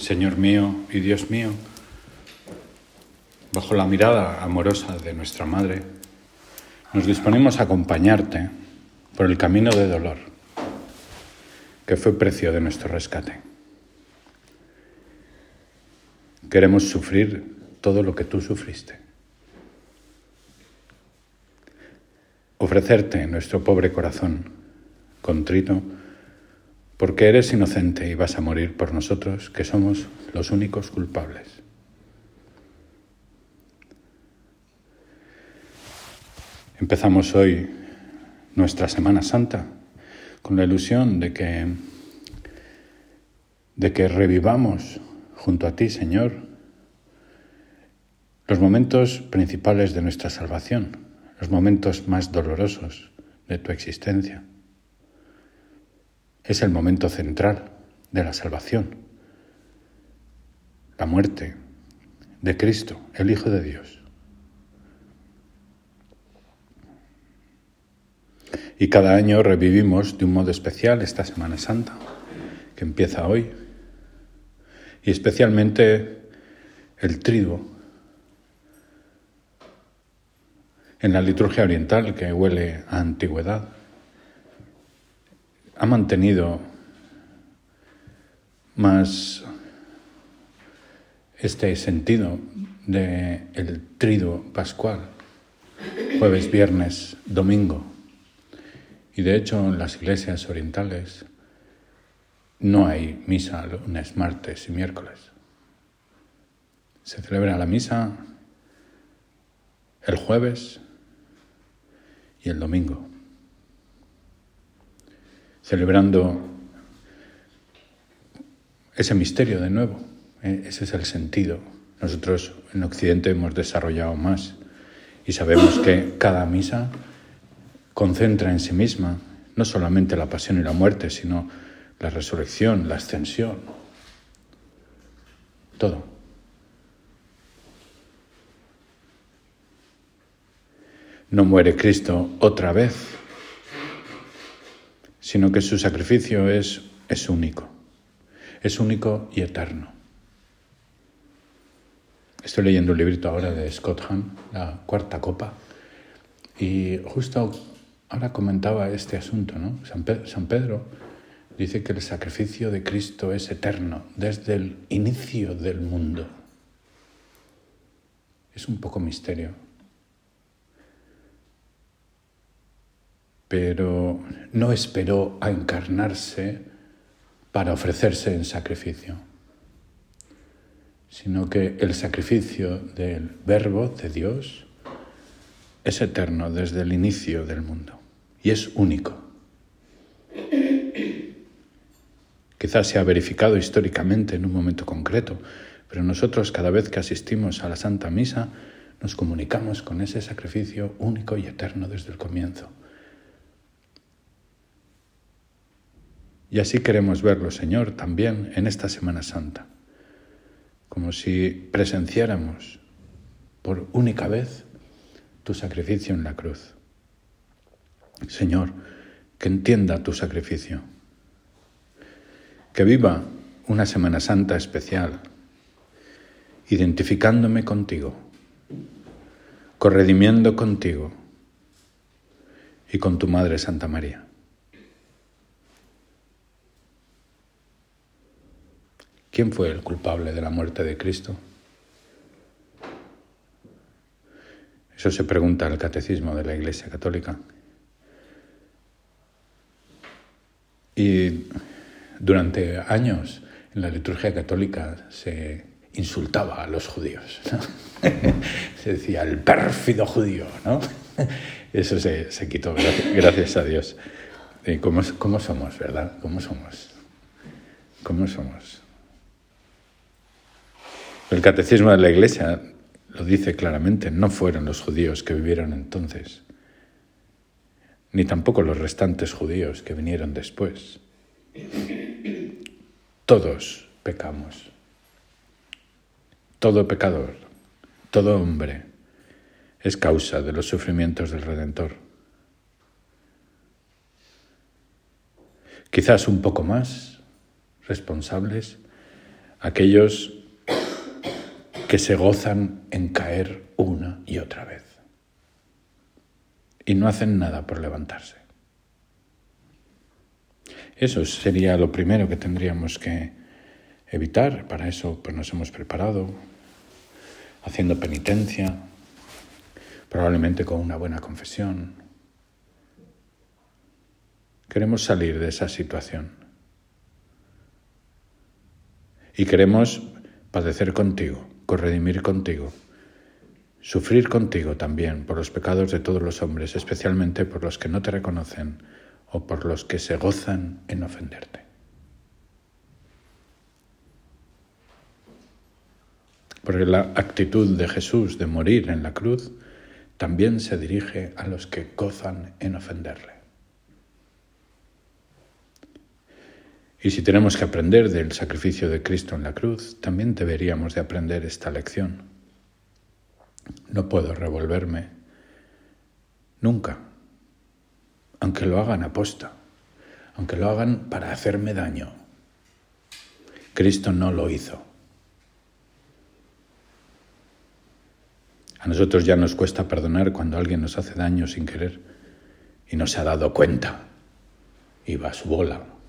Señor mío y Dios mío, bajo la mirada amorosa de nuestra Madre, nos disponemos a acompañarte por el camino de dolor, que fue precio de nuestro rescate. Queremos sufrir todo lo que tú sufriste. Ofrecerte nuestro pobre corazón, contrito, porque eres inocente y vas a morir por nosotros, que somos los únicos culpables. Empezamos hoy nuestra Semana Santa con la ilusión de que, de que revivamos junto a ti, Señor, los momentos principales de nuestra salvación, los momentos más dolorosos de tu existencia es el momento central de la salvación, la muerte de Cristo, el Hijo de Dios. Y cada año revivimos de un modo especial esta Semana Santa, que empieza hoy, y especialmente el triduo en la liturgia oriental que huele a antigüedad ha mantenido más este sentido del el trido pascual, jueves, viernes, domingo. Y de hecho en las iglesias orientales no hay misa lunes, martes y miércoles. Se celebra la misa el jueves y el domingo celebrando ese misterio de nuevo. Eh, ese es el sentido. Nosotros en Occidente hemos desarrollado más y sabemos que cada misa concentra en sí misma no solamente la pasión y la muerte, sino la resurrección, la ascensión, todo. No muere Cristo otra vez sino que su sacrificio es, es único, es único y eterno. Estoy leyendo un librito ahora de Scott Hahn, La Cuarta Copa, y justo ahora comentaba este asunto, ¿no? San San Pedro dice que el sacrificio de Cristo es eterno desde el inicio del mundo. Es un poco misterio. Pero no esperó a encarnarse para ofrecerse en sacrificio, sino que el sacrificio del verbo de Dios es eterno desde el inicio del mundo y es único. Quizás se ha verificado históricamente en un momento concreto, pero nosotros cada vez que asistimos a la Santa Misa nos comunicamos con ese sacrificio único y eterno desde el comienzo. Y así queremos verlo, Señor, también en esta Semana Santa, como si presenciáramos por única vez tu sacrificio en la cruz. Señor, que entienda tu sacrificio, que viva una Semana Santa especial, identificándome contigo, corredimiendo contigo y con tu Madre Santa María. ¿Quién fue el culpable de la muerte de Cristo? Eso se pregunta el catecismo de la Iglesia Católica. Y durante años en la liturgia católica se insultaba a los judíos. se decía el pérfido judío, ¿no? Eso se, quitó, gracias, a Dios. ¿Cómo, ¿Cómo somos, verdad? ¿Cómo somos? ¿Cómo somos? El catecismo de la Iglesia lo dice claramente, no fueron los judíos que vivieron entonces, ni tampoco los restantes judíos que vinieron después. Todos pecamos. Todo pecador, todo hombre es causa de los sufrimientos del Redentor. Quizás un poco más responsables aquellos que se gozan en caer una y otra vez y no hacen nada por levantarse. Eso sería lo primero que tendríamos que evitar. Para eso pues, nos hemos preparado, haciendo penitencia, probablemente con una buena confesión. Queremos salir de esa situación. Y queremos padecer contigo, corredimir contigo, sufrir contigo también por los pecados de todos los hombres, especialmente por los que no te reconocen o por los que se gozan en ofenderte. Porque la actitud de Jesús de morir en la cruz también se dirige a los que gozan en ofenderle. Y si tenemos que aprender del sacrificio de Cristo en la cruz, también deberíamos de aprender esta lección. No puedo revolverme nunca, aunque lo hagan aposta, aunque lo hagan para hacerme daño. Cristo no lo hizo. A nosotros ya nos cuesta perdonar cuando alguien nos hace daño sin querer y no se ha dado cuenta y va su bola.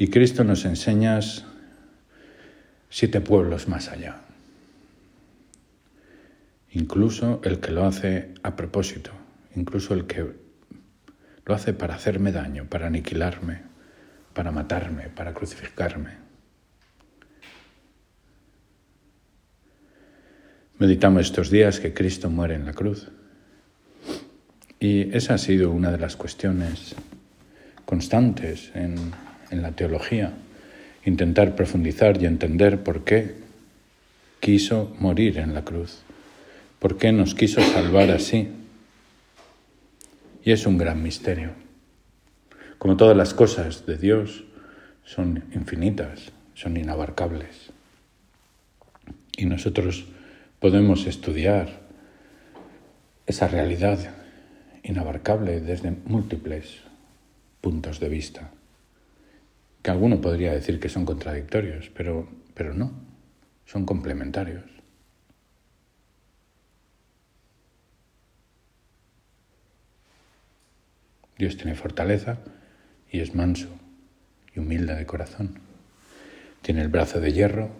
Y Cristo nos enseña siete pueblos más allá. Incluso el que lo hace a propósito, incluso el que lo hace para hacerme daño, para aniquilarme, para matarme, para crucificarme. Meditamos estos días que Cristo muere en la cruz. Y esa ha sido una de las cuestiones constantes en, la teología, intentar profundizar y entender por qué quiso morir en la cruz, por qué nos quiso salvar así. Y es un gran misterio. Como todas las cosas de Dios son infinitas, son inabarcables. Y nosotros podemos estudiar esa realidad inabarcable desde múltiples puntos de vista, que alguno podría decir que son contradictorios, pero, pero no, son complementarios. Dios tiene fortaleza y es manso y humilde de corazón. Tiene el brazo de hierro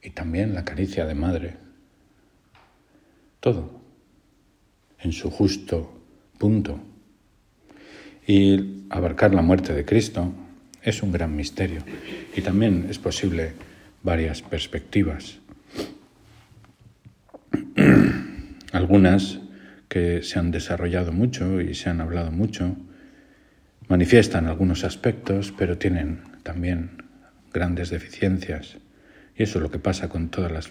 y también la caricia de madre. Todo en su justo punto. Y abarcar la muerte de Cristo es un gran misterio y también es posible varias perspectivas. Algunas que se han desarrollado mucho y se han hablado mucho manifiestan algunos aspectos, pero tienen también grandes deficiencias. Y eso es lo que pasa con todos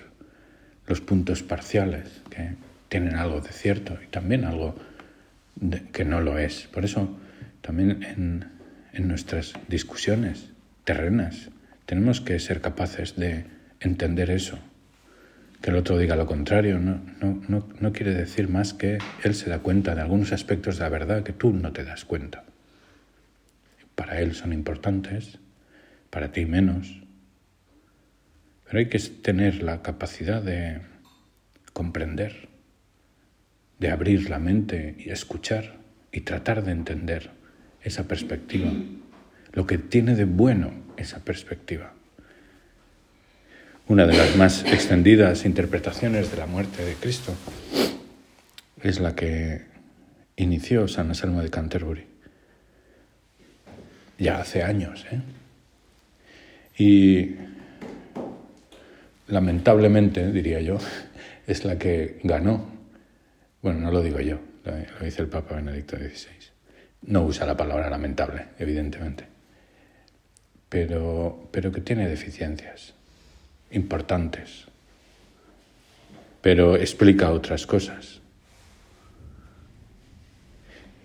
los puntos parciales, que tienen algo de cierto y también algo que no lo es. Por eso también en, en nuestras discusiones terrenas tenemos que ser capaces de entender eso. Que el otro diga lo contrario no, no, no, no quiere decir más que él se da cuenta de algunos aspectos de la verdad que tú no te das cuenta. Para él son importantes, para ti menos, pero hay que tener la capacidad de comprender, de abrir la mente y escuchar y tratar de entender esa perspectiva, lo que tiene de bueno esa perspectiva. Una de las más extendidas interpretaciones de la muerte de Cristo es la que inició San Anselmo de Canterbury, ya hace años. ¿eh? Y lamentablemente, diría yo, es la que ganó. Bueno, no lo digo yo, lo dice el Papa Benedicto XVI. No usa la palabra lamentable, evidentemente, pero, pero que tiene deficiencias importantes, pero explica otras cosas.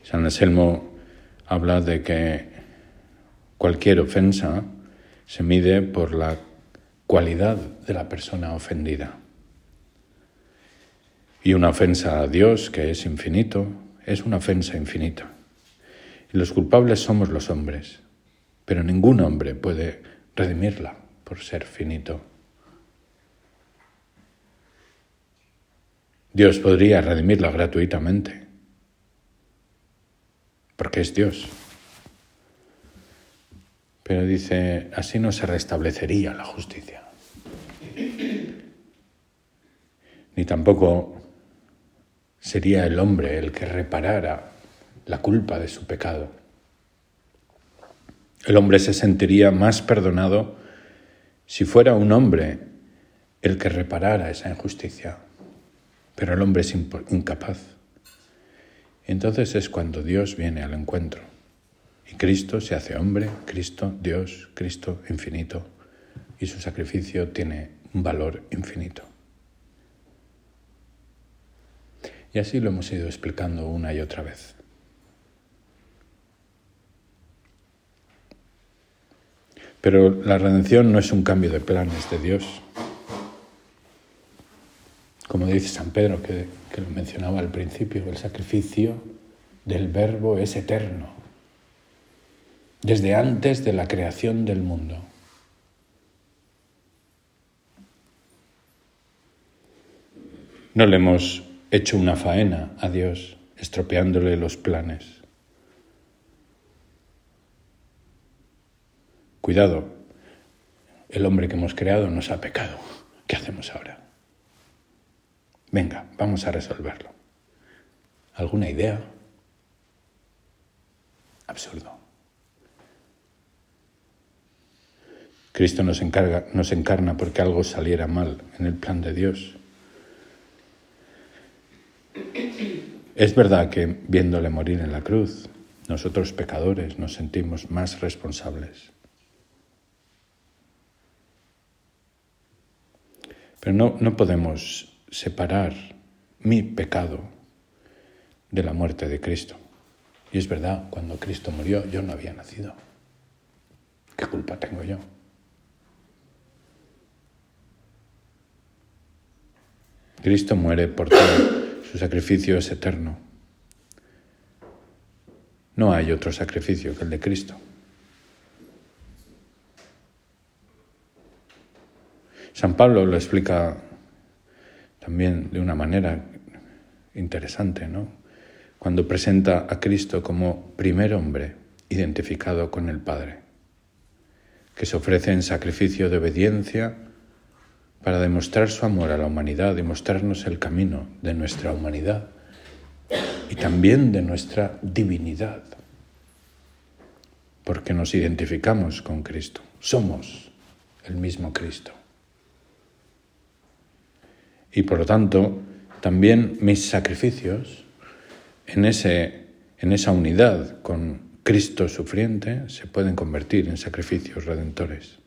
San Anselmo habla de que cualquier ofensa se mide por la cualidad de la persona ofendida. Y una ofensa a Dios, que es infinito, es una ofensa infinita. Los culpables somos los hombres, pero ningún hombre puede redimirla por ser finito. Dios podría redimirla gratuitamente, porque es Dios. Pero dice, así no se restablecería la justicia. Ni tampoco sería el hombre el que reparara la culpa de su pecado. El hombre se sentiría más perdonado si fuera un hombre el que reparara esa injusticia, pero el hombre es incapaz. Entonces es cuando Dios viene al encuentro y Cristo se hace hombre, Cristo Dios, Cristo infinito, y su sacrificio tiene un valor infinito. Y así lo hemos ido explicando una y otra vez. Pero la redención no es un cambio de planes de Dios. Como dice San Pedro, que, lo mencionaba al principio, el sacrificio del verbo es eterno, desde antes de la creación del mundo. No le hemos hecho una faena a Dios, estropeándole los planes. Cuidado, el hombre que hemos creado nos ha pecado. ¿Qué hacemos ahora? Venga, vamos a resolverlo. ¿Alguna idea? Absurdo. Cristo nos, encarga, nos encarna porque algo saliera mal en el plan de Dios. Es verdad que viéndole morir en la cruz, nosotros pecadores nos sentimos más responsables. Pero no, no podemos separar mi pecado de la muerte de Cristo. Y es verdad, cuando Cristo murió yo no había nacido. ¿Qué culpa tengo yo? Cristo muere por todo, su sacrificio es eterno. No hay otro sacrificio que el de Cristo. San Pablo lo explica también de una manera interesante, ¿no? Cuando presenta a Cristo como primer hombre identificado con el Padre, que se ofrece en sacrificio de obediencia para demostrar su amor a la humanidad y mostrarnos el camino de nuestra humanidad y también de nuestra divinidad, porque nos identificamos con Cristo, somos el mismo Cristo y por lo tanto también mis sacrificios en, ese, en esa unidad con Cristo sufriente se pueden convertir en sacrificios redentores.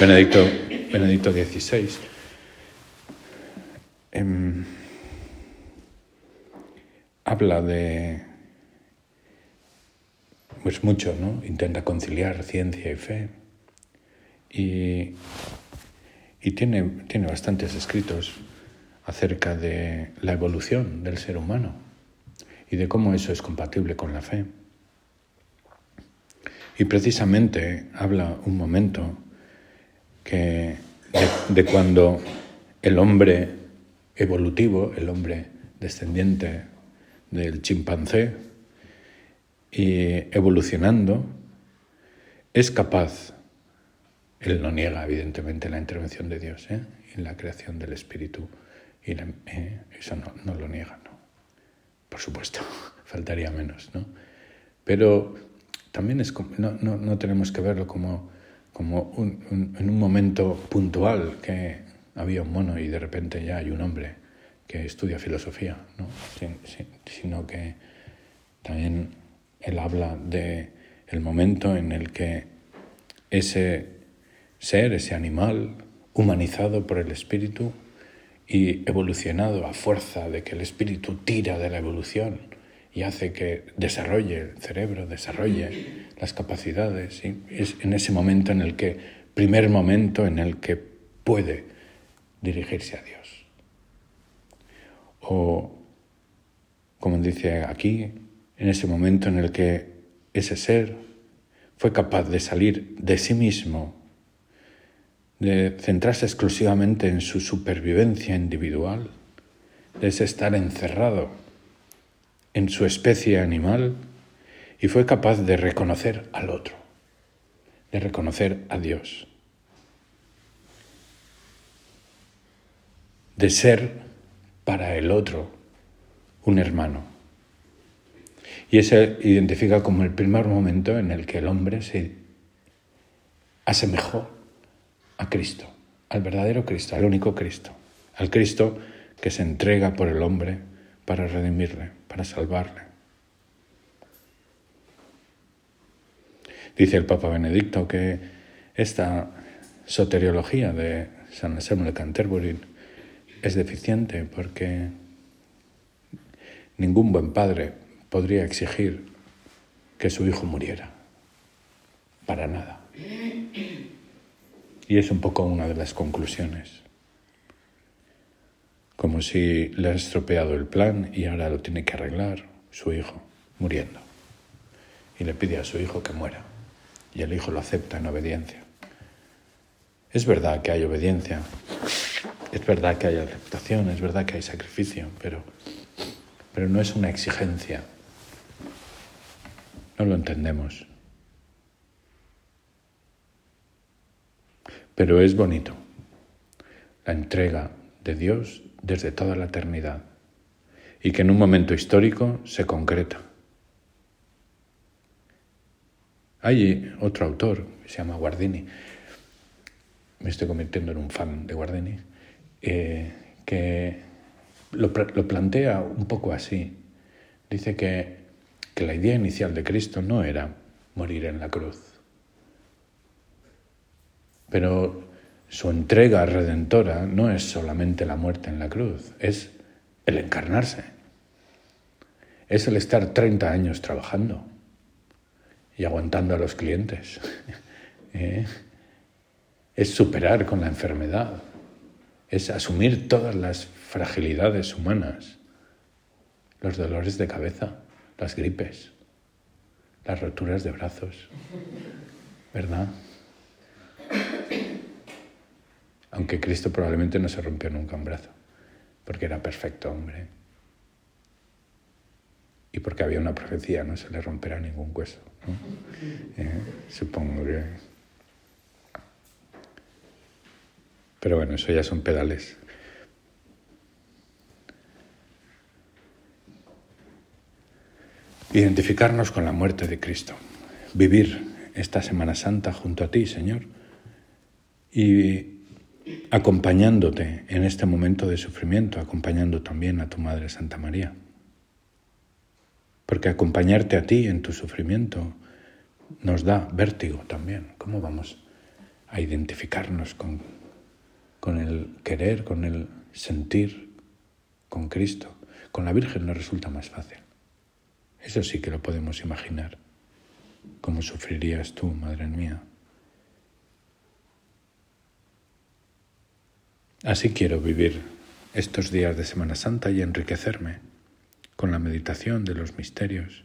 Benedicto, Benedicto XVI em, habla de, pues mucho, ¿no? Intenta conciliar ciencia y fe y, tiene, tiene bastantes escritos acerca de la evolución del ser humano y de cómo eso es compatible con la fe. Y precisamente habla un momento que de, cuando el hombre evolutivo, el hombre descendiente del chimpancé, y evolucionando, es capaz él no niega, evidentemente, la intervención de Dios ¿eh? en la creación del espíritu. Y ¿eh? eso no, lo niega, ¿no? Por supuesto, faltaría menos, ¿no? Pero también es, no, no, tenemos que verlo como, como en un momento puntual que había un mono y de repente ya hay un hombre que estudia filosofía, ¿no? sino que también él habla de el momento en el que ese ser, ese animal, humanizado por el espíritu y evolucionado a fuerza de que el espíritu tira de la evolución y hace que desarrolle el cerebro, desarrolle las capacidades. Y es en ese momento en el que, primer momento en el que puede dirigirse a Dios. o, como dice aquí, en ese momento en el que ese ser fue capaz de salir de sí mismo, de centrarse exclusivamente en su supervivencia individual, de estar encerrado en su especie animal y fue capaz de reconocer al otro, de reconocer a Dios, de ser para el otro un hermano. Y ese identifica como el primer momento en el que el hombre se asemejó a Cristo, al verdadero Cristo, al único Cristo, al Cristo que se entrega por el hombre para redimirle, para salvarle. Dice el Papa Benedicto que esta soteriología de San Anselmo de Canterbury es deficiente porque ningún buen padre podría exigir que su hijo muriera. Para nada. Y es un poco una de las conclusiones. Como si le ha estropeado el plan y ahora lo tiene que arreglar su hijo, muriendo. Y le pide a su hijo que muera. Y el hijo lo acepta en obediencia. Es verdad que hay obediencia, es verdad que hay aceptación, es verdad que hay sacrificio, pero, pero no es una exigencia. No lo entendemos. Pero es bonito. La entrega de Dios desde toda la eternidad. Y que en un momento histórico se concreta. Hay otro autor, se llama Guardini, me estoy convirtiendo en un fan de Guardini, eh, que lo, lo, plantea un poco así. Dice que, que la idea inicial de Cristo no era morir en la cruz, pero su entrega redentora no es solamente la muerte en la cruz, es el encarnarse, es el estar 30 años trabajando y aguantando a los clientes. ¿Eh? es superar con la enfermedad, es asumir todas las fragilidades humanas, los dolores de cabeza, las gripes, las roturas de brazos, ¿verdad? Aunque Cristo probablemente no se rompió nunca un brazo, porque era perfecto hombre. Y porque había una profecía, no se le romperá ningún hueso. Eh, supongo que Pero bueno, eso ya son pedales. Identificarnos con la muerte de Cristo. Vivir esta Semana Santa junto a ti, Señor. Y acompañándote en este momento de sufrimiento, acompañando también a tu Madre Santa María. Porque acompañarte a ti en tu sufrimiento nos da vértigo también. ¿Cómo vamos a identificarnos con con el querer, con el sentir, con Cristo. Con la Virgen nos resulta más fácil. Eso sí que lo podemos imaginar. ¿Cómo sufrirías tú, Madre mía? Así quiero vivir estos días de Semana Santa y enriquecerme con la meditación de los misterios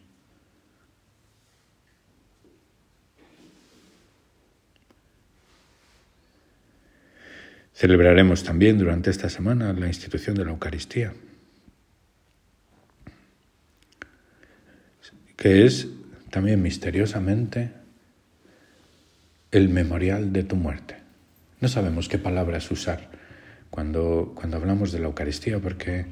Celebraremos también durante esta semana la institución de la Eucaristía, que es también misteriosamente el memorial de tu muerte. No sabemos qué palabras usar cuando, hablamos de la Eucaristía, porque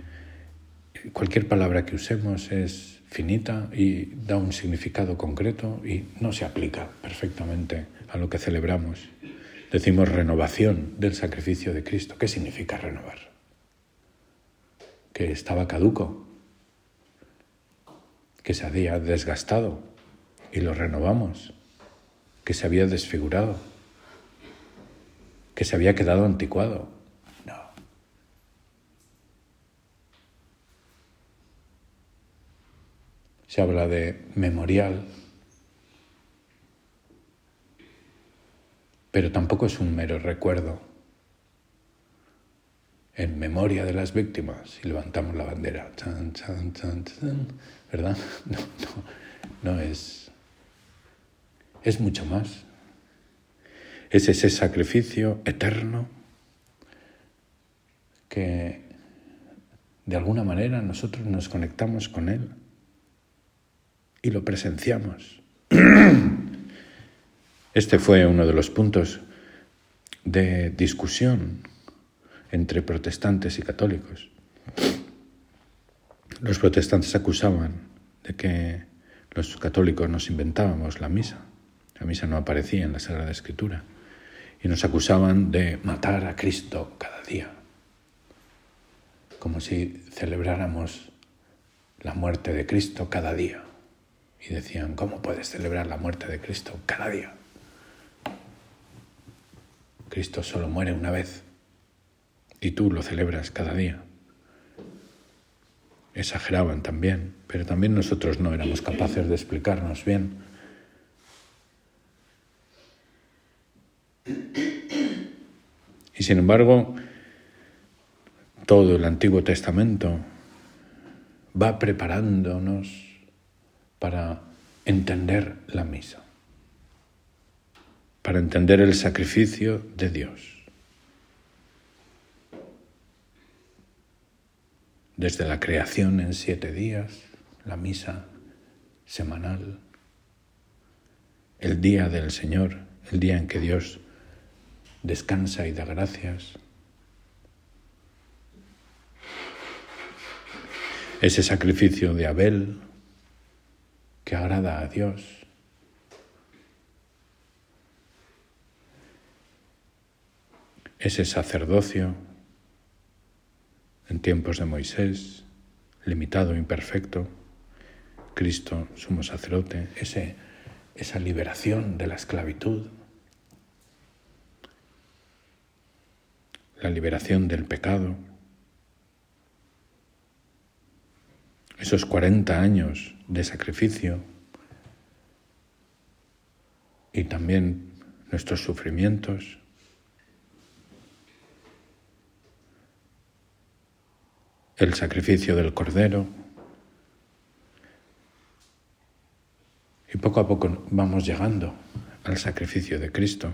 cualquier palabra que usemos es finita y da un significado concreto y no se aplica perfectamente a lo que celebramos. Decimos renovación del sacrificio de Cristo. ¿Qué significa renovar? Que estaba caduco, que se había desgastado y lo renovamos, que se había desfigurado, que se había quedado anticuado. No. Se habla de memorial pero tampoco es un mero recuerdo. en memoria de las víctimas y levantamos la bandera. ¿Verdad? No, no, no es. Es mucho más. Es ese sacrificio eterno que de alguna manera nosotros nos conectamos con Él y lo presenciamos. Este fue uno de los puntos de discusión entre protestantes y católicos. Los protestantes acusaban de que los católicos nos inventábamos la misa. La misa no aparecía en la Sagrada Escritura. Y nos acusaban de matar a Cristo cada día. Como si celebráramos la muerte de Cristo cada día. Y decían, ¿cómo puedes celebrar la muerte de Cristo cada día? Cristo solo muere una vez y tú lo celebras cada día. Exageraban también, pero también nosotros no éramos capaces de explicarnos bien. Y sin embargo, todo el Antiguo Testamento va preparándonos para entender la misa para entender el sacrificio de Dios. Desde la creación en siete días, la misa semanal, el día del Señor, el día en que Dios descansa y da gracias. Ese sacrificio de Abel que agrada a Dios. Ese sacerdocio en tiempos de Moisés, limitado, imperfecto, Cristo, sumo sacerdote, ese, esa liberación de la esclavitud, la liberación del pecado, esos 40 años de sacrificio y también nuestros sufrimientos, el sacrificio del Cordero. Y poco a poco vamos llegando al sacrificio de Cristo.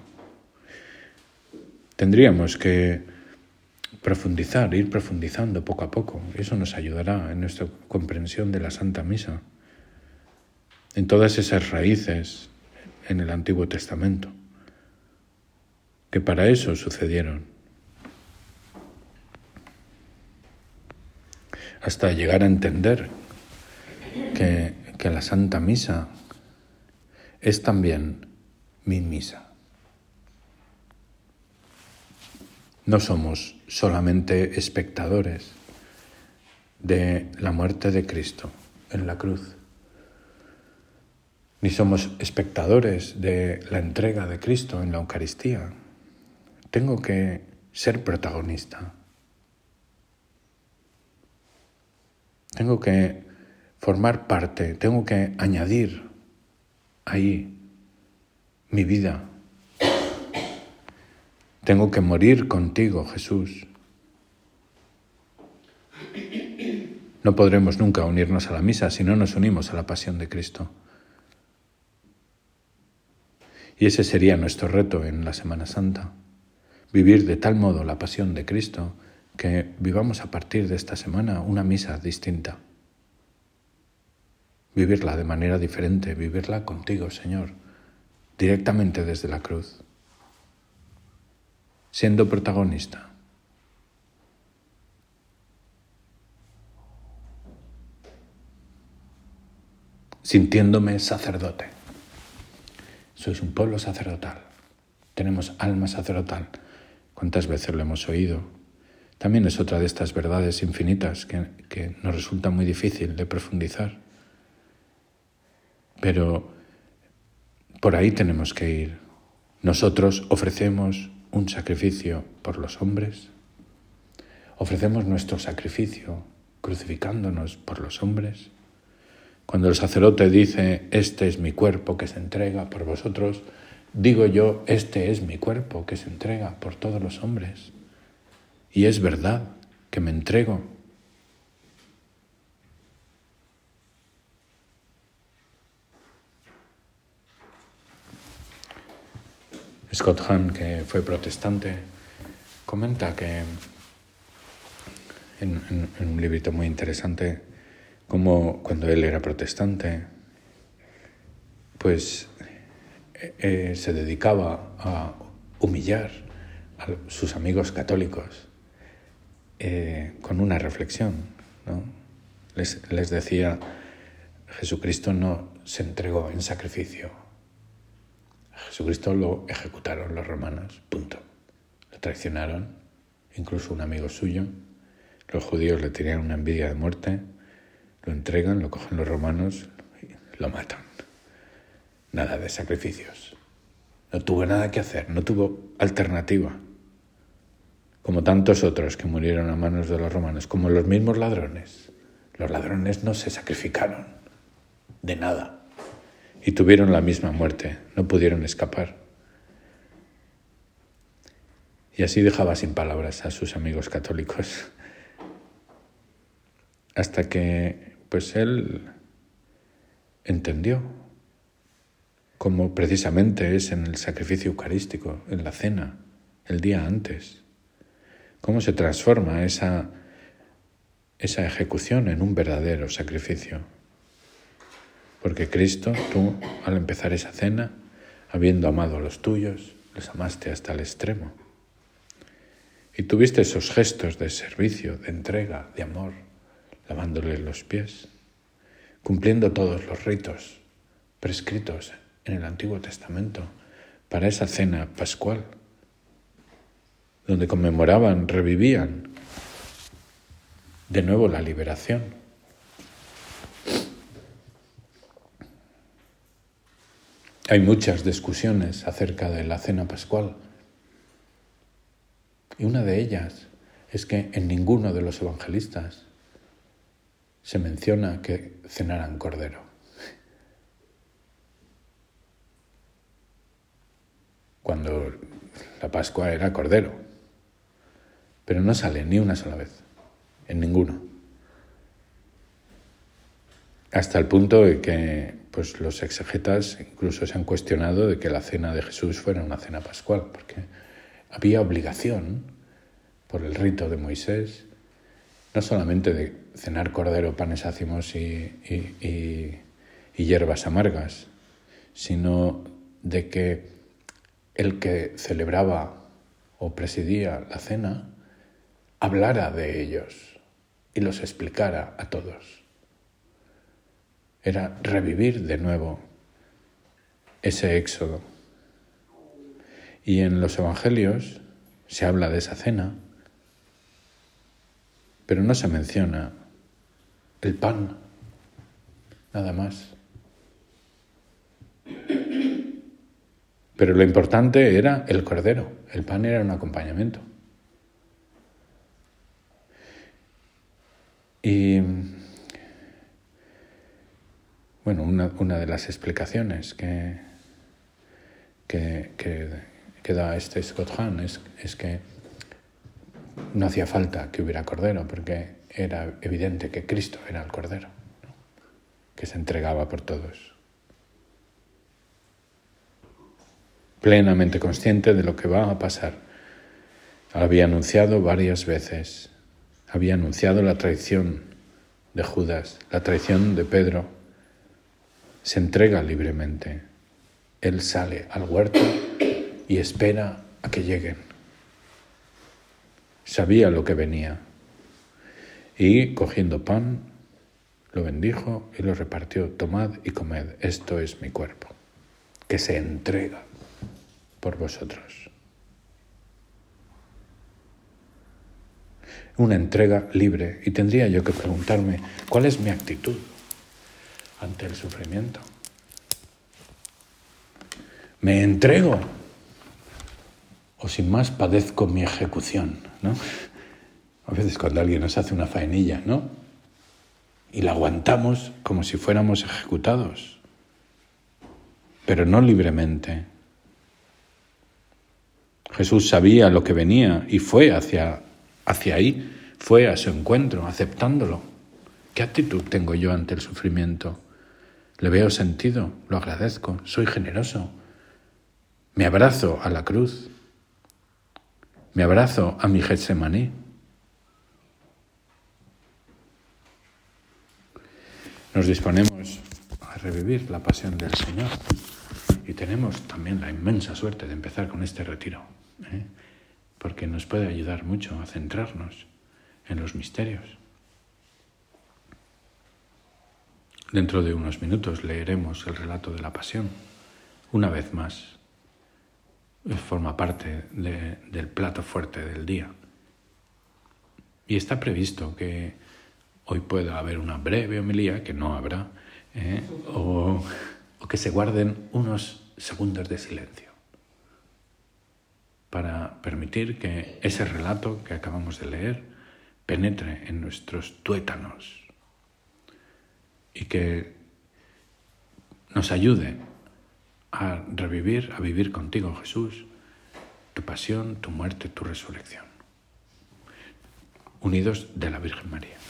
Tendríamos que profundizar, ir profundizando poco a poco. Eso nos ayudará en nuestra comprensión de la Santa Misa, en todas esas raíces en el Antiguo Testamento, que para eso sucedieron. hasta llegar a entender que, la Santa Misa es también mi misa. No somos solamente espectadores de la muerte de Cristo en la cruz, ni somos espectadores de la entrega de Cristo en la Eucaristía. Tengo que ser protagonista. Tengo que formar parte, tengo que añadir ahí mi vida. Tengo que morir contigo, Jesús. No podremos nunca unirnos a la misa si no nos unimos a la pasión de Cristo. Y ese sería nuestro reto en la Semana Santa, vivir de tal modo la pasión de Cristo que vivamos a partir de esta semana una misa distinta. Vivirla de manera diferente, vivirla contigo, Señor, directamente desde la cruz, siendo protagonista. sintiéndome sacerdote. Sois un pueblo sacerdotal, tenemos alma sacerdotal. ¿Cuántas veces lo hemos oído? También es otra de estas verdades infinitas que, nos resulta muy difícil de profundizar. Pero por ahí tenemos que ir. Nosotros ofrecemos un sacrificio por los hombres, ofrecemos nuestro sacrificio crucificándonos por los hombres. Cuando el sacerdote dice, este es mi cuerpo que se entrega por vosotros, digo yo, este es mi cuerpo que se entrega por todos los hombres. Y es verdad que me entrego. Scott Hahn, que fue protestante, comenta que en, un librito muy interesante, como cuando él era protestante, pues eh, eh, se dedicaba a humillar a sus amigos católicos eh, con una reflexión. Les, les decía, Jesucristo no se entregó en sacrificio. Jesucristo lo ejecutaron los romanos, punto. Lo traicionaron, incluso un amigo suyo. Los judíos le tenían una envidia de muerte, lo entregan, lo cogen los romanos y lo matan nada de sacrificios. No tuvo nada que hacer, no tuvo alternativa. Como tantos otros que murieron a manos de los romanos, como los mismos ladrones. Los ladrones no se sacrificaron de nada y tuvieron la misma muerte, no pudieron escapar. Y así dejaba sin palabras a sus amigos católicos. Hasta que, pues él entendió como precisamente es en el sacrificio eucarístico, en la cena, el día antes. Cómo se transforma esa, esa ejecución en un verdadero sacrificio. Porque Cristo, tú, al empezar esa cena, habiendo amado a los tuyos, les amaste hasta el extremo. Y tuviste esos gestos de servicio, de entrega, de amor, lavándoles los pies, cumpliendo todos los ritos prescritos en el Antiguo Testamento para esa cena pascual, donde conmemoraban, revivían de nuevo la liberación. Hay muchas discusiones acerca de la cena pascual y una de ellas es que en ninguno de los evangelistas se menciona que cenaran cordero. cuando la Pascua era cordero. Pero no sale ni una sola vez, en ninguno. Hasta el punto de que pues, los exegetas incluso se han cuestionado de que la cena de Jesús fuera una cena pascual, porque había obligación por el rito de Moisés, no solamente de cenar cordero, panes ácimos y, y hierbas amargas, sino de que el que celebraba o presidía la cena hablara de ellos y los explicara a todos. Era revivir de nuevo ese éxodo. Y en los Evangelios se habla de esa cena, pero no se menciona el pan, nada más. Pero lo importante era el cordero, el pan era un acompañamiento. Y bueno, una, de las explicaciones que, que, da este Scott Hahn es, es, que no hacía falta que hubiera cordero, porque era evidente que Cristo era el cordero, que se entregaba por todos. plenamente consciente de lo que va a pasar. Había anunciado varias veces, había anunciado la traición de Judas, la traición de Pedro. Se entrega libremente. Él sale al huerto y espera a que lleguen. Sabía lo que venía. Y cogiendo pan, lo bendijo y lo repartió. Tomad y comed, esto es mi cuerpo, que se entrega por vosotros. Una entrega libre. Y tendría yo que preguntarme, ¿cuál es mi actitud ante el sufrimiento? ¿Me entrego? ¿O sin más padezco mi ejecución? ¿no? A veces cuando alguien nos hace una faenilla, ¿no? Y la aguantamos como si fuéramos ejecutados, pero no libremente, Jesús sabía lo que venía y fue hacia, hacia ahí, fue a su encuentro, aceptándolo. ¿Qué actitud tengo yo ante el sufrimiento? Le veo sentido, lo agradezco, soy generoso. Me abrazo a la cruz. Me abrazo a mi Getsemaní. Nos disponemos a revivir la pasión del Señor y tenemos también la inmensa suerte de empezar con este retiro, ¿eh? porque nos puede ayudar mucho a centrarnos en los misterios. Dentro de unos minutos leeremos el relato de la pasión, una vez más. Forma parte del plato fuerte del día. Y está previsto que hoy pueda haber una breve homilía, que no habrá, ¿eh? o, o que se guarden unos segundos de silencio para permitir que ese relato que acabamos de leer penetre en nuestros tuétanos y que nos ayude a revivir, a vivir contigo, Jesús, tu pasión, tu muerte, tu resurrección, unidos de la Virgen María.